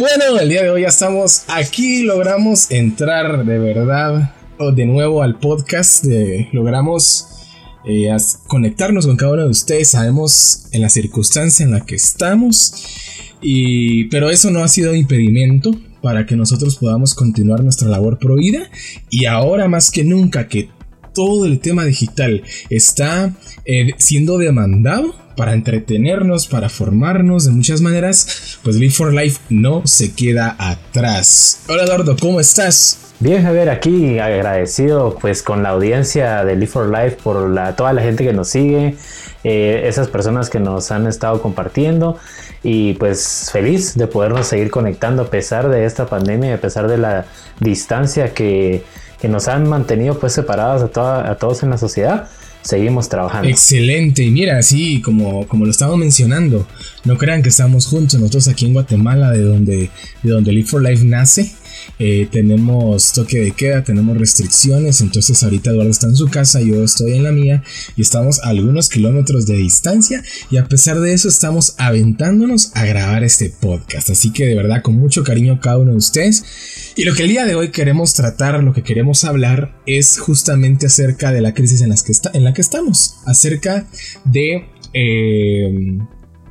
Bueno, el día de hoy ya estamos aquí, logramos entrar de verdad de nuevo al podcast, logramos eh, conectarnos con cada uno de ustedes, sabemos en la circunstancia en la que estamos, y, pero eso no ha sido impedimento para que nosotros podamos continuar nuestra labor prohibida. Y ahora más que nunca que todo el tema digital está eh, siendo demandado para entretenernos, para formarnos de muchas maneras, pues Live for Life no se queda atrás. Hola Eduardo, ¿cómo estás? Bien Javier, aquí agradecido pues con la audiencia de Live for Life por toda la gente que nos sigue, eh, esas personas que nos han estado compartiendo y pues feliz de podernos seguir conectando a pesar de esta pandemia y a pesar de la distancia que, nos han mantenido pues separados a todos en la sociedad seguimos trabajando. Excelente, y mira, así como, como lo estamos mencionando, no crean que estamos juntos, nosotros aquí en Guatemala, de donde, de donde Live for Life nace, eh, tenemos toque de queda, tenemos restricciones, entonces ahorita Eduardo está en su casa, yo estoy en la mía y estamos a algunos kilómetros de distancia y a pesar de eso estamos aventándonos a grabar este podcast, así que de verdad con mucho cariño cada uno de ustedes. Y lo que el día de hoy queremos tratar, lo que queremos hablar es justamente acerca de la crisis en, las que está, en la que estamos, acerca de... Eh,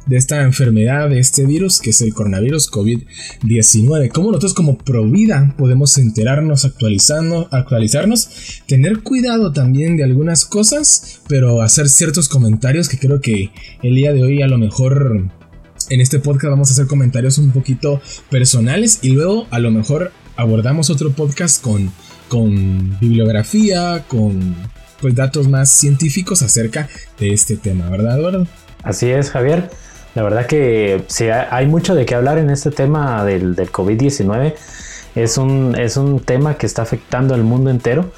de esta enfermedad, de este virus, que es el coronavirus COVID-19. Cómo nosotros como Provida podemos enterarnos, actualizando, actualizarnos, tener cuidado también de algunas cosas, pero hacer ciertos comentarios que creo que el día de hoy a lo mejor en este podcast vamos a hacer comentarios un poquito personales y luego a lo mejor abordamos otro podcast con, con bibliografía, con pues, datos más científicos acerca de este tema, ¿verdad, Eduardo? Así es, Javier. La verdad que sí, hay mucho de qué hablar en este tema del, COVID-19. Es un, es un tema que está afectando al mundo entero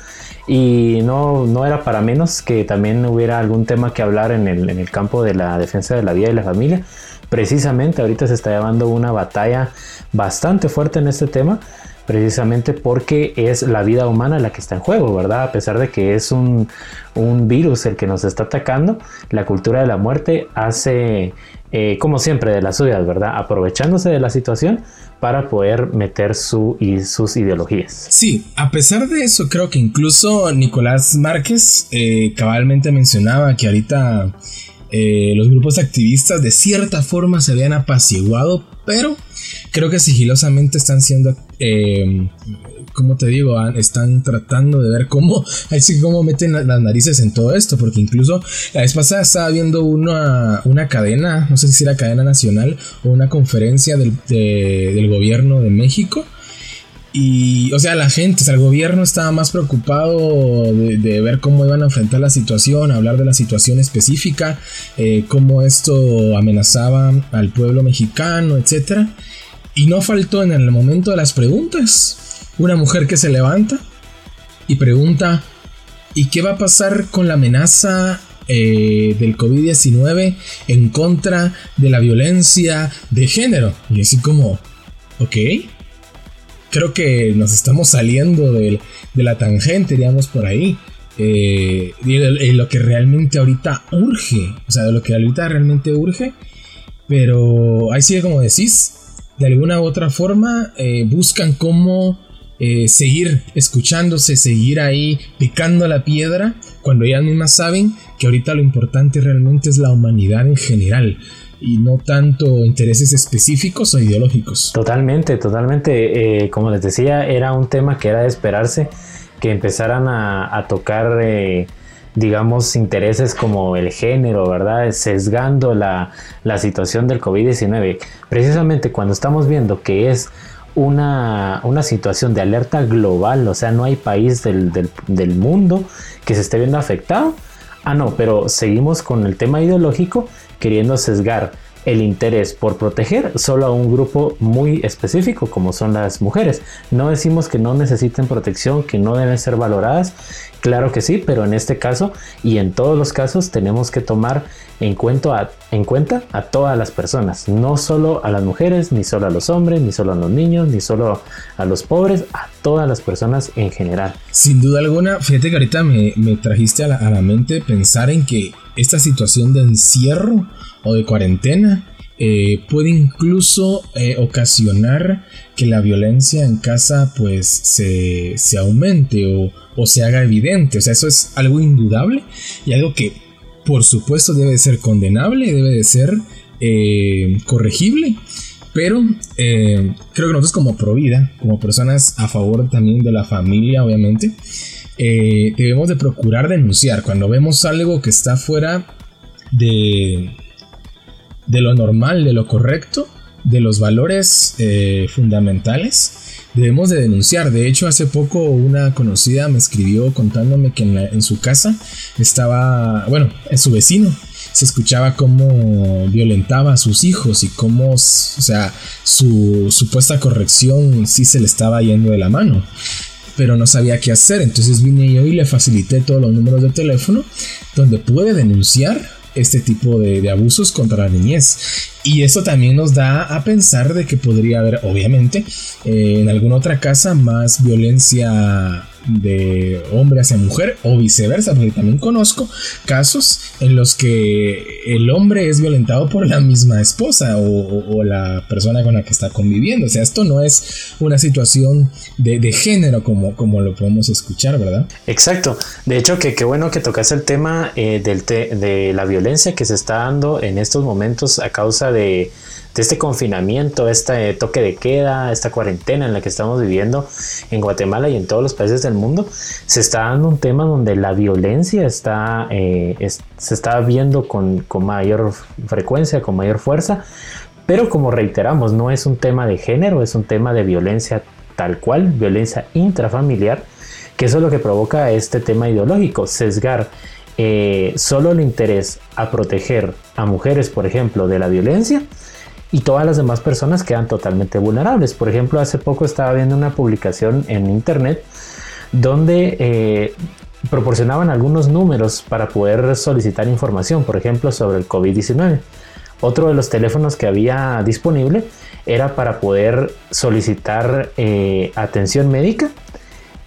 y no, no era para menos que también hubiera algún tema que hablar en el, en el campo de la defensa de la vida y la familia. Precisamente ahorita se está llevando una batalla bastante fuerte en este tema precisamente porque es la vida humana la que está en juego, ¿verdad? A pesar de que es un, un virus el que nos está atacando, la cultura de la muerte hace, eh, como siempre, de las suyas, ¿verdad? Aprovechándose de la situación para poder meter su, y sus ideologías. Sí, a pesar de eso, creo que incluso Nicolás Márquez eh, cabalmente mencionaba que ahorita eh, los grupos activistas de cierta forma se habían apaciguado, pero creo que sigilosamente están siendo, eh, como te digo, están tratando de ver cómo, así como meten las narices en todo esto, porque incluso la vez pasada estaba viendo una, una cadena, no sé si era cadena nacional o una conferencia del, del gobierno de México y, o sea, la gente, o sea, el gobierno estaba más preocupado de, ver cómo iban a enfrentar la situación, hablar de la situación específica, eh, cómo esto amenazaba al pueblo mexicano, etc. Y no faltó en el momento de las preguntas una mujer que se levanta y pregunta, ¿y qué va a pasar con la amenaza eh, del COVID-19 en contra de la violencia de género? Y así como, ok creo que nos estamos saliendo de, la tangente, digamos, por ahí. Eh, de, lo que realmente ahorita urge. O sea, de lo que ahorita realmente urge. Pero ahí sigue como decís. De alguna u otra forma eh, buscan cómo eh, seguir escuchándose, seguir ahí picando la piedra. Cuando ellas mismas saben que ahorita lo importante realmente es la humanidad en general y no tanto intereses específicos o ideológicos. Totalmente, totalmente. Eh, como les decía, era un tema que era de esperarse que empezaran a, tocar, eh, digamos, intereses como el género, ¿verdad? Sesgando la, situación del COVID-19. Precisamente cuando estamos viendo que es una, situación de alerta global, o sea, no hay país del, del mundo que se esté viendo afectado. Ah, no, pero seguimos con el tema ideológico queriendo sesgar el interés por proteger solo a un grupo muy específico como son las mujeres. No decimos que no necesiten protección, que no deben ser valoradas, claro que sí, pero en este caso y en todos los casos tenemos que tomar en cuenta, a, todas las personas, no solo a las mujeres, ni solo a los hombres, ni solo a los niños, ni solo a los pobres, a todas las personas en general. Sin duda alguna, fíjate que me, trajiste a la mente pensar en que esta situación de encierro o de cuarentena eh, puede incluso eh, ocasionar que la violencia en casa pues se, aumente o, o, se haga evidente. O sea, eso es algo indudable y algo que por supuesto debe de ser condenable, debe de ser eh, corregible. Pero creo que nosotros como Provida, como personas a favor también de la familia, obviamente, debemos de procurar denunciar cuando vemos algo que está fuera de, de lo normal, de lo correcto, de los valores eh, fundamentales, debemos de denunciar. De hecho, hace poco una conocida me escribió contándome que en, su casa estaba, bueno, en su vecino se escuchaba cómo violentaba a sus hijos y cómo, o sea, su supuesta corrección sí se le estaba yendo de la mano. Pero no sabía qué hacer, entonces vine yo y le facilité todos los números de teléfono donde puede denunciar este tipo de, abusos contra la niñez. Y eso también nos da a pensar de que podría haber, obviamente, eh, en alguna otra casa más violencia de hombre hacia mujer o viceversa, porque también conozco casos en los que el hombre es violentado por la misma esposa o, la persona con la que está conviviendo. O sea, esto no es una situación de, género como, como lo podemos escuchar, ¿verdad? Exacto. De hecho, que qué bueno que tocas el tema eh, del de la violencia que se está dando en estos momentos a causa de de este confinamiento, este toque de queda, esta cuarentena en la que estamos viviendo en Guatemala y en todos los países del mundo, se está dando un tema donde la violencia está, eh, se está viendo con, con mayor frecuencia, con mayor fuerza, pero como reiteramos, no es un tema de género, es un tema de violencia tal cual, violencia intrafamiliar, que eso es lo que provoca este tema ideológico, sesgar eh, solo el interés a proteger a mujeres, por ejemplo, de la violencia, y todas las demás personas quedan totalmente vulnerables. Por ejemplo, hace poco estaba viendo una publicación en internet donde eh, proporcionaban algunos números para poder solicitar información, por ejemplo, sobre el COVID-19. Otro de los teléfonos que había disponible era para poder solicitar eh, atención médica.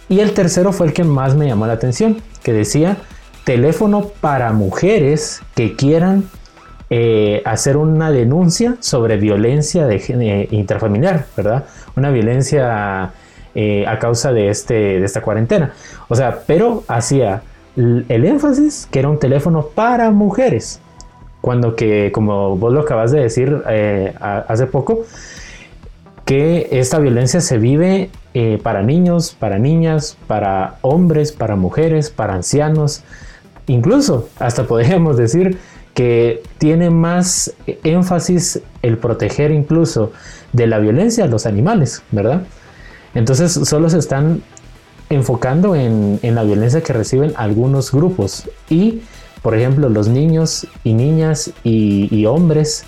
Y el tercero fue el que más me llamó la atención, que decía teléfono para mujeres que quieran eh, hacer una denuncia sobre violencia de, eh, intrafamiliar, ¿verdad? Una violencia eh, a causa de, este, de esta cuarentena. O sea, pero hacía el énfasis que era un teléfono para mujeres. Cuando que, como vos lo acabas de decir hace poco, que esta violencia se vive para niños, para niñas, para hombres, para mujeres, para ancianos, incluso hasta podríamos decir que tiene más énfasis el proteger incluso de la violencia a los animales, ¿verdad? Entonces solo se están enfocando en, la violencia que reciben algunos grupos y, por ejemplo, los niños y niñas y hombres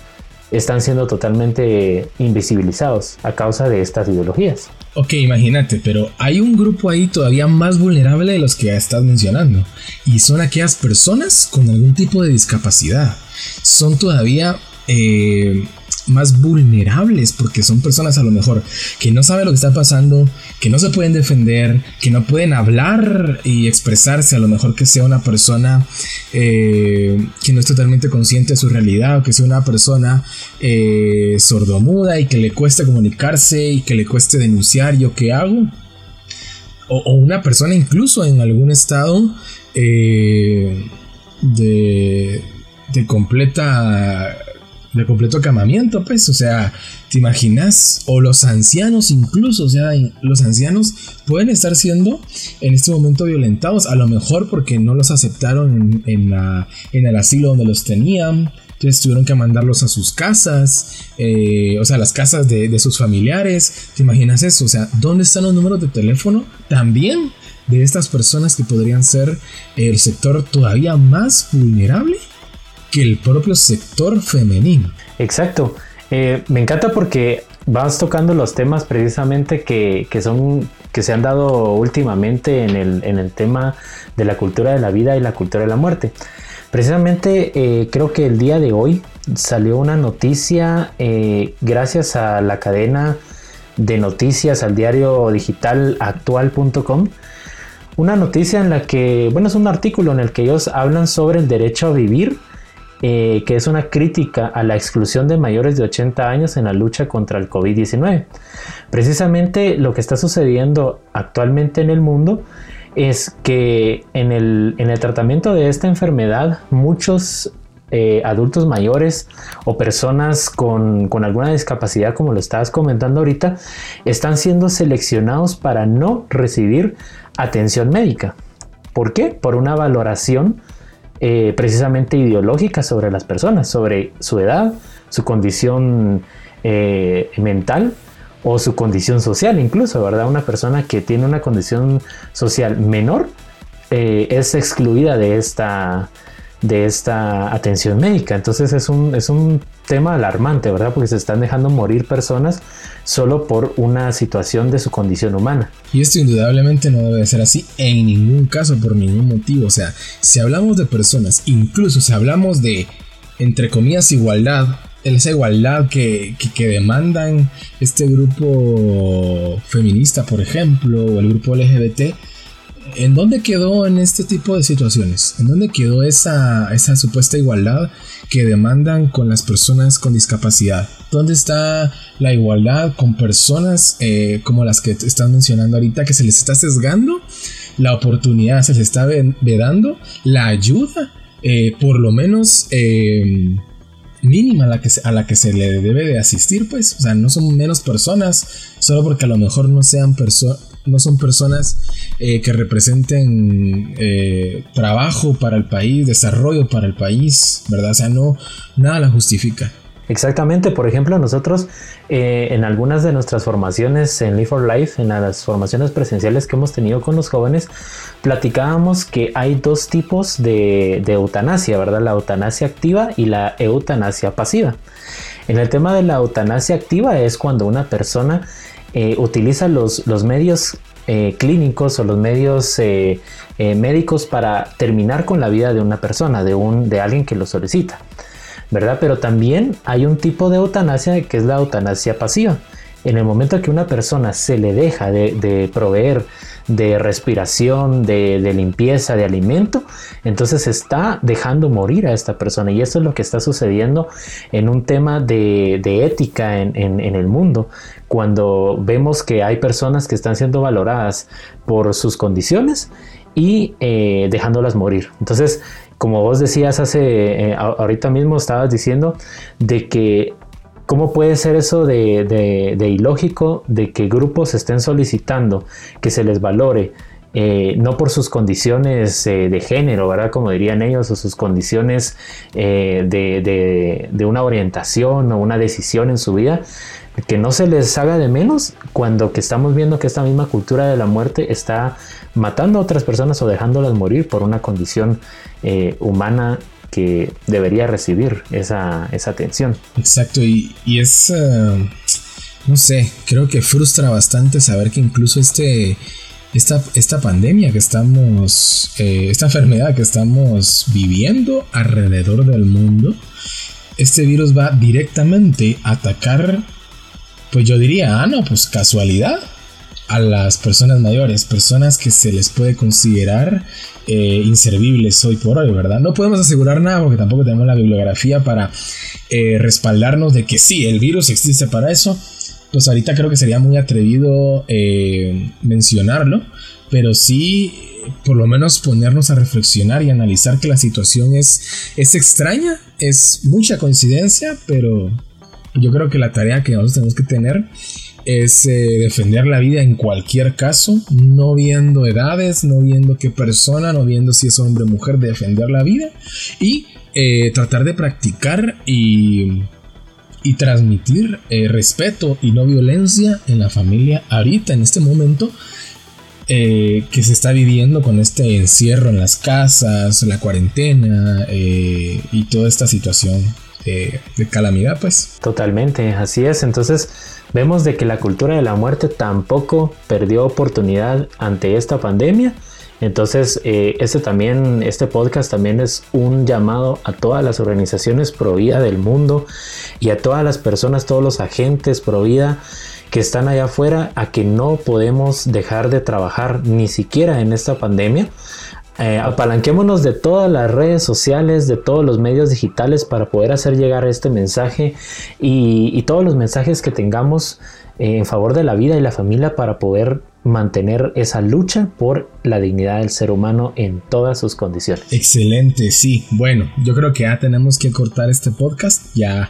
están siendo totalmente invisibilizados a causa de estas ideologías. Ok, imagínate, pero hay un grupo ahí todavía más vulnerable de los que ya estás mencionando, y son aquellas personas con algún tipo de discapacidad. Son todavía eh, más vulnerables porque son personas a lo mejor que no saben lo que está pasando, que no se pueden defender, que no pueden hablar y expresarse, a lo mejor que sea una persona eh, que no es totalmente consciente de su realidad o que sea una persona eh, sordomuda y que le cueste comunicarse y que le cueste denunciar yo qué hago. O, una persona incluso en algún estado eh, de, de completa de completo acamamiento, pues, o sea, ¿te imaginas? O los ancianos incluso, o sea, los ancianos pueden estar siendo en este momento violentados, a lo mejor porque no los aceptaron en, el asilo donde los tenían, entonces tuvieron que mandarlos a sus casas, eh, o sea, las casas de, sus familiares, ¿te imaginas eso? O sea, ¿dónde están los números de teléfono? También de estas personas que podrían ser el sector todavía más vulnerable que el propio sector femenino. Exacto. Eh, me encanta porque vas tocando los temas precisamente que, son que se han dado últimamente en el, tema de la cultura de la vida y la cultura de la muerte. Precisamente eh, creo que el día de hoy salió una noticia eh, gracias a la cadena de noticias al diario digital actual.com. Una noticia en la que, bueno, es un artículo en el que ellos hablan sobre el derecho a vivir eh, que es una crítica a la exclusión de mayores de 80 años en la lucha contra el COVID-19. Precisamente lo que está sucediendo actualmente en el mundo es que en el, tratamiento de esta enfermedad muchos eh, adultos mayores o personas con, con, alguna discapacidad, como lo estabas comentando ahorita, están siendo seleccionados para no recibir atención médica. ¿Por qué? Por una valoración eh, precisamente ideológica sobre las personas, sobre su edad, su condición eh, mental o su condición social incluso, ¿verdad? Una persona que tiene una condición social menor eh, es excluida de esta, de esta atención médica. Entonces es un, es un tema alarmante, ¿verdad? Porque se están dejando morir personas solo por una situación de su condición humana. Y esto indudablemente no debe ser así en ningún caso, por ningún motivo. O sea, si hablamos de personas, incluso si hablamos de, entre comillas, igualdad, esa igualdad que, que, demandan este grupo feminista, por ejemplo, o el grupo LGBT, ¿En dónde quedó en este tipo de situaciones? ¿En dónde quedó esa, supuesta igualdad que demandan con las personas con discapacidad? ¿Dónde está la igualdad con personas eh, como las que están mencionando ahorita que se les está sesgando la oportunidad, se les está vedando la ayuda, eh, por lo menos eh, mínima a la, que a la que se le debe de asistir? Pues, o sea, no son menos personas solo porque a lo mejor no sean personas no son personas eh, que representen eh, trabajo para el país, desarrollo para el país, ¿verdad? O sea, no, nada la justifica. Exactamente, por ejemplo, nosotros eh, en algunas de nuestras formaciones en Live for Life, en las formaciones presenciales que hemos tenido con los jóvenes, platicábamos que hay dos tipos de, eutanasia, ¿verdad? La eutanasia activa y la eutanasia pasiva. En el tema de la eutanasia activa es cuando una persona eh, utiliza los, los medios eh, clínicos o los medios eh, médicos para terminar con la vida de una persona, de, un, de alguien que lo solicita. ¿Verdad? Pero también hay un tipo de eutanasia que es la eutanasia pasiva. En el momento que una persona se le deja de, de proveer de respiración, de, limpieza, de alimento, entonces está dejando morir a esta persona. Y eso es lo que está sucediendo en un tema de, ética en, el mundo, cuando vemos que hay personas que están siendo valoradas por sus condiciones y eh, dejándolas morir. Entonces, como vos decías hace, eh, ahorita mismo estabas diciendo de que ¿Cómo puede ser eso de, ilógico de que grupos estén solicitando que se les valore eh, no por sus condiciones eh, de género, ¿verdad? Como dirían ellos, o sus condiciones eh, de, una orientación o una decisión en su vida, que no se les haga de menos cuando que estamos viendo que esta misma cultura de la muerte está matando a otras personas o dejándolas morir por una condición humana que debería recibir esa, atención. Exacto, y, es, eh, no sé, creo que frustra bastante saber que incluso este, esta, esta pandemia que estamos, eh, esta enfermedad que estamos viviendo alrededor del mundo, este virus va directamente a atacar, pues yo diría, ah, no, pues casualidad a las personas mayores, personas que se les puede considerar eh, inservibles hoy por hoy, ¿verdad? No podemos asegurar nada porque tampoco tenemos la bibliografía para eh, respaldarnos de que sí, el virus existe para eso. Pues ahorita creo que sería muy atrevido eh, mencionarlo, pero sí por lo menos ponernos a reflexionar y analizar que la situación es, es extraña, es mucha coincidencia, pero yo creo que la tarea que nosotros tenemos que tener es eh, defender la vida en cualquier caso, no viendo edades, no viendo qué persona, no viendo si es hombre o mujer, defender la vida y eh, tratar de practicar y, y transmitir eh, respeto y no violencia en la familia ahorita, en este momento. que se está viviendo con este encierro en las casas, la cuarentena y toda esta situación de calamidad, pues. Totalmente, así es. Entonces, Vemos de que la cultura de la muerte tampoco perdió oportunidad ante esta pandemia. Entonces, eh, este también, este podcast también es un llamado a todas las organizaciones pro vida del mundo y a todas las personas, todos los agentes pro vida que están allá afuera, a que no podemos dejar de trabajar ni siquiera en esta pandemia eh, apalanquémonos de todas las redes sociales, de todos los medios digitales para poder hacer llegar este mensaje y, todos los mensajes que tengamos en favor de la vida y la familia para poder mantener esa lucha por la dignidad del ser humano en todas sus condiciones. Excelente, sí. Bueno, yo creo que ya tenemos que cortar este podcast. Ya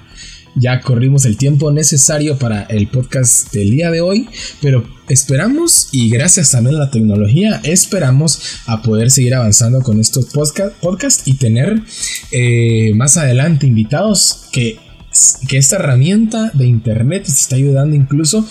ya corrimos el tiempo necesario para el podcast del día de hoy, pero esperamos y gracias también a la tecnología esperamos a poder seguir avanzando con estos podcasts y tener eh, más adelante invitados que, que esta herramienta de internet te está ayudando incluso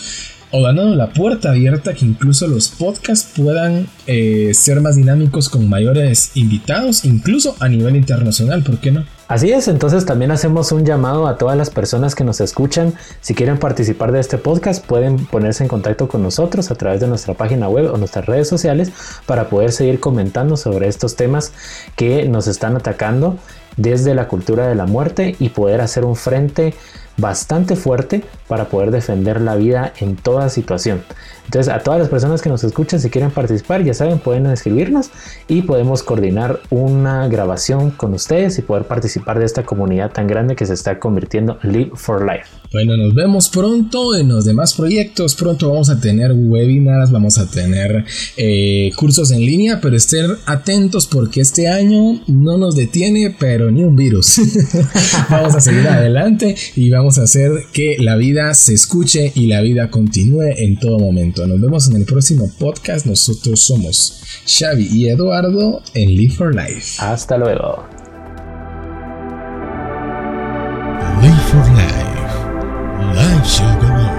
o dando la puerta abierta que incluso los podcasts puedan eh, ser más dinámicos con mayores invitados, incluso a nivel internacional, ¿por qué no? Así es, entonces también hacemos un llamado a todas las personas que nos escuchan. Si quieren participar de este podcast, pueden ponerse en contacto con nosotros a través de nuestra página web o nuestras redes sociales para poder seguir comentando sobre estos temas que nos están atacando desde la cultura de la muerte y poder hacer un frente bastante fuerte para poder defender la vida en toda situación. Entonces, a todas las personas que nos escuchan, si quieren participar, ya saben, pueden escribirnos y podemos coordinar una grabación con ustedes y poder participar de esta comunidad tan grande que se está convirtiendo Live for Life. Bueno, nos vemos pronto en los demás proyectos. Pronto vamos a tener webinars, vamos a tener eh, cursos en línea, pero estén atentos porque este año no nos detiene, pero ni un virus. vamos a seguir adelante y vamos a hacer que la vida se escuche y la vida continúe en todo momento. Nos vemos en el próximo podcast. Nosotros somos Xavi y Eduardo en Live for Life. Hasta luego. Live for Life. Live